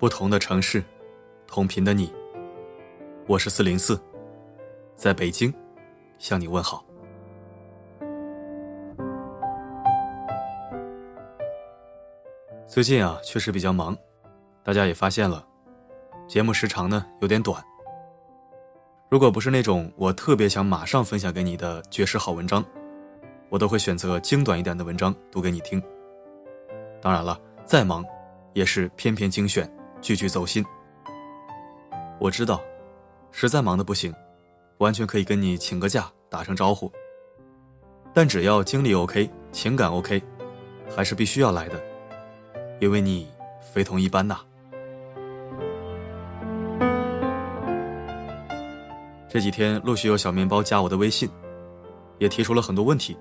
不同的城市，同频的你。我是四零四，在北京向你问好。最近啊，确实比较忙，大家也发现了，节目时长呢有点短。如果不是那种我特别想马上分享给你的绝世好文章，我都会选择精短一点的文章读给你听。当然了，再忙，也是篇篇精选。句句走心。我知道，实在忙的不行，完全可以跟你请个假，打声招呼。但只要精力 OK，情感 OK，还是必须要来的，因为你非同一般呐。这几天陆续有小面包加我的微信，也提出了很多问题。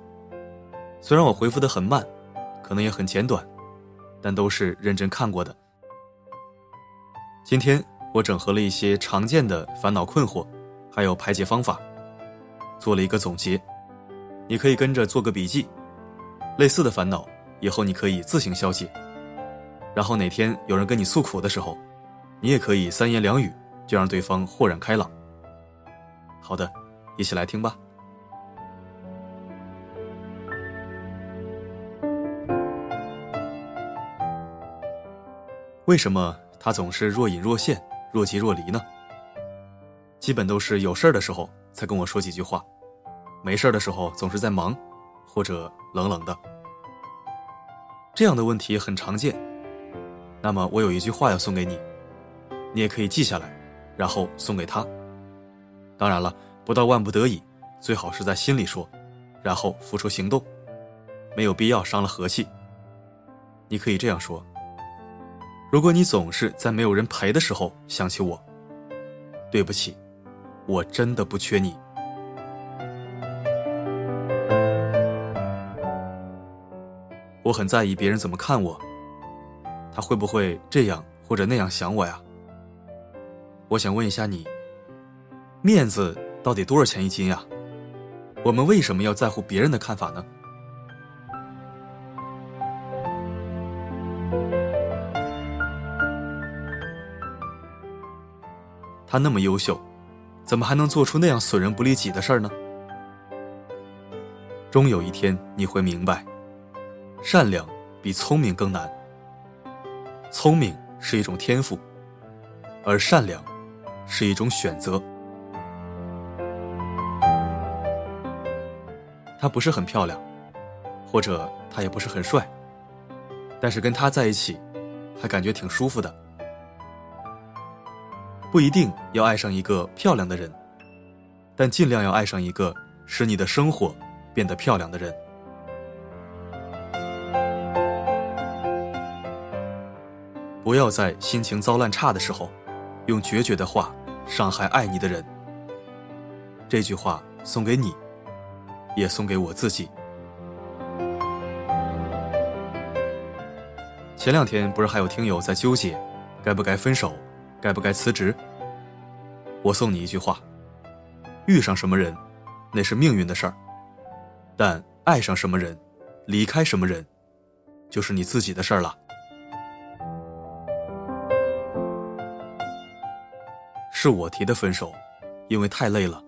虽然我回复的很慢，可能也很简短，但都是认真看过的。今天我整合了一些常见的烦恼困惑，还有排解方法，做了一个总结。你可以跟着做个笔记，类似的烦恼以后你可以自行消解。然后哪天有人跟你诉苦的时候，你也可以三言两语就让对方豁然开朗。好的，一起来听吧。为什么？他总是若隐若现、若即若离呢。基本都是有事儿的时候才跟我说几句话，没事儿的时候总是在忙，或者冷冷的。这样的问题很常见。那么我有一句话要送给你，你也可以记下来，然后送给他。当然了，不到万不得已，最好是在心里说，然后付出行动，没有必要伤了和气。你可以这样说。如果你总是在没有人陪的时候想起我，对不起，我真的不缺你。我很在意别人怎么看我，他会不会这样或者那样想我呀？我想问一下你，面子到底多少钱一斤呀？我们为什么要在乎别人的看法呢？他那么优秀，怎么还能做出那样损人不利己的事儿呢？终有一天你会明白，善良比聪明更难。聪明是一种天赋，而善良是一种选择。他不是很漂亮，或者他也不是很帅，但是跟他在一起，还感觉挺舒服的。不一定要爱上一个漂亮的人，但尽量要爱上一个使你的生活变得漂亮的人。不要在心情糟烂差的时候，用决绝的话伤害爱你的人。这句话送给你，也送给我自己。前两天不是还有听友在纠结，该不该分手？该不该辞职？我送你一句话：遇上什么人，那是命运的事儿；但爱上什么人，离开什么人，就是你自己的事儿了。是我提的分手，因为太累了。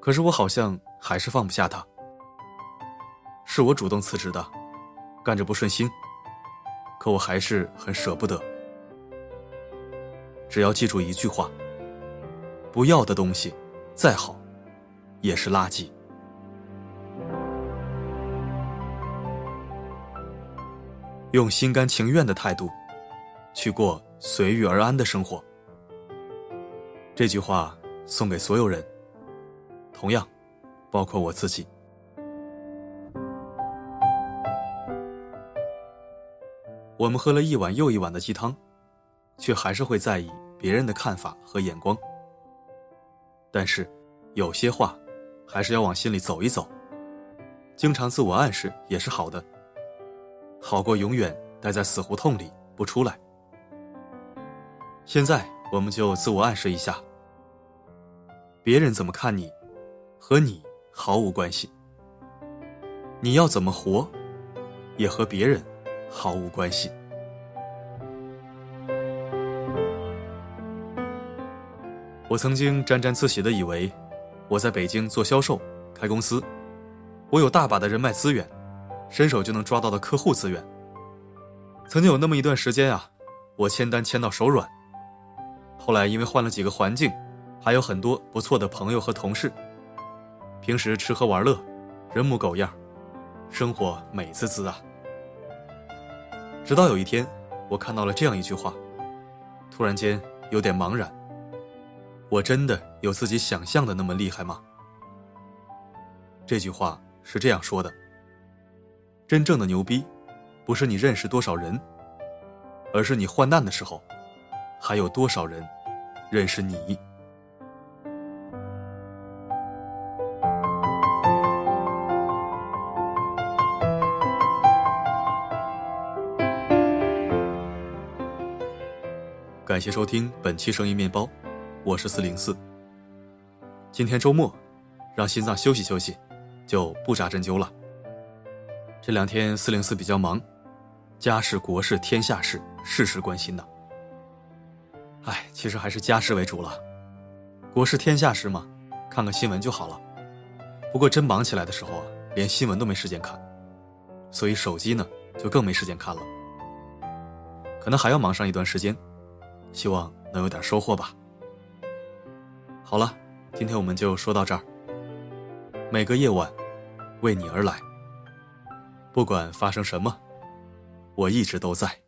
可是我好像还是放不下他。是我主动辞职的，干着不顺心，可我还是很舍不得。只要记住一句话：不要的东西，再好，也是垃圾。用心甘情愿的态度，去过随遇而安的生活。这句话送给所有人，同样，包括我自己。我们喝了一碗又一碗的鸡汤。却还是会在意别人的看法和眼光。但是，有些话还是要往心里走一走。经常自我暗示也是好的，好过永远待在死胡同里不出来。现在，我们就自我暗示一下：别人怎么看你，和你毫无关系；你要怎么活，也和别人毫无关系。我曾经沾沾自喜的以为，我在北京做销售、开公司，我有大把的人脉资源，伸手就能抓到的客户资源。曾经有那么一段时间啊，我签单签到手软。后来因为换了几个环境，还有很多不错的朋友和同事，平时吃喝玩乐，人模狗样，生活美滋滋啊。直到有一天，我看到了这样一句话，突然间有点茫然。我真的有自己想象的那么厉害吗？这句话是这样说的：真正的牛逼，不是你认识多少人，而是你患难的时候，还有多少人认识你。感谢收听本期声音面包。我是四零四。今天周末，让心脏休息休息，就不扎针灸了。这两天四零四比较忙，家事国事天下事，事事关心呢。哎，其实还是家事为主了，国事天下事嘛，看看新闻就好了。不过真忙起来的时候啊，连新闻都没时间看，所以手机呢就更没时间看了。可能还要忙上一段时间，希望能有点收获吧。好了，今天我们就说到这儿。每个夜晚，为你而来。不管发生什么，我一直都在。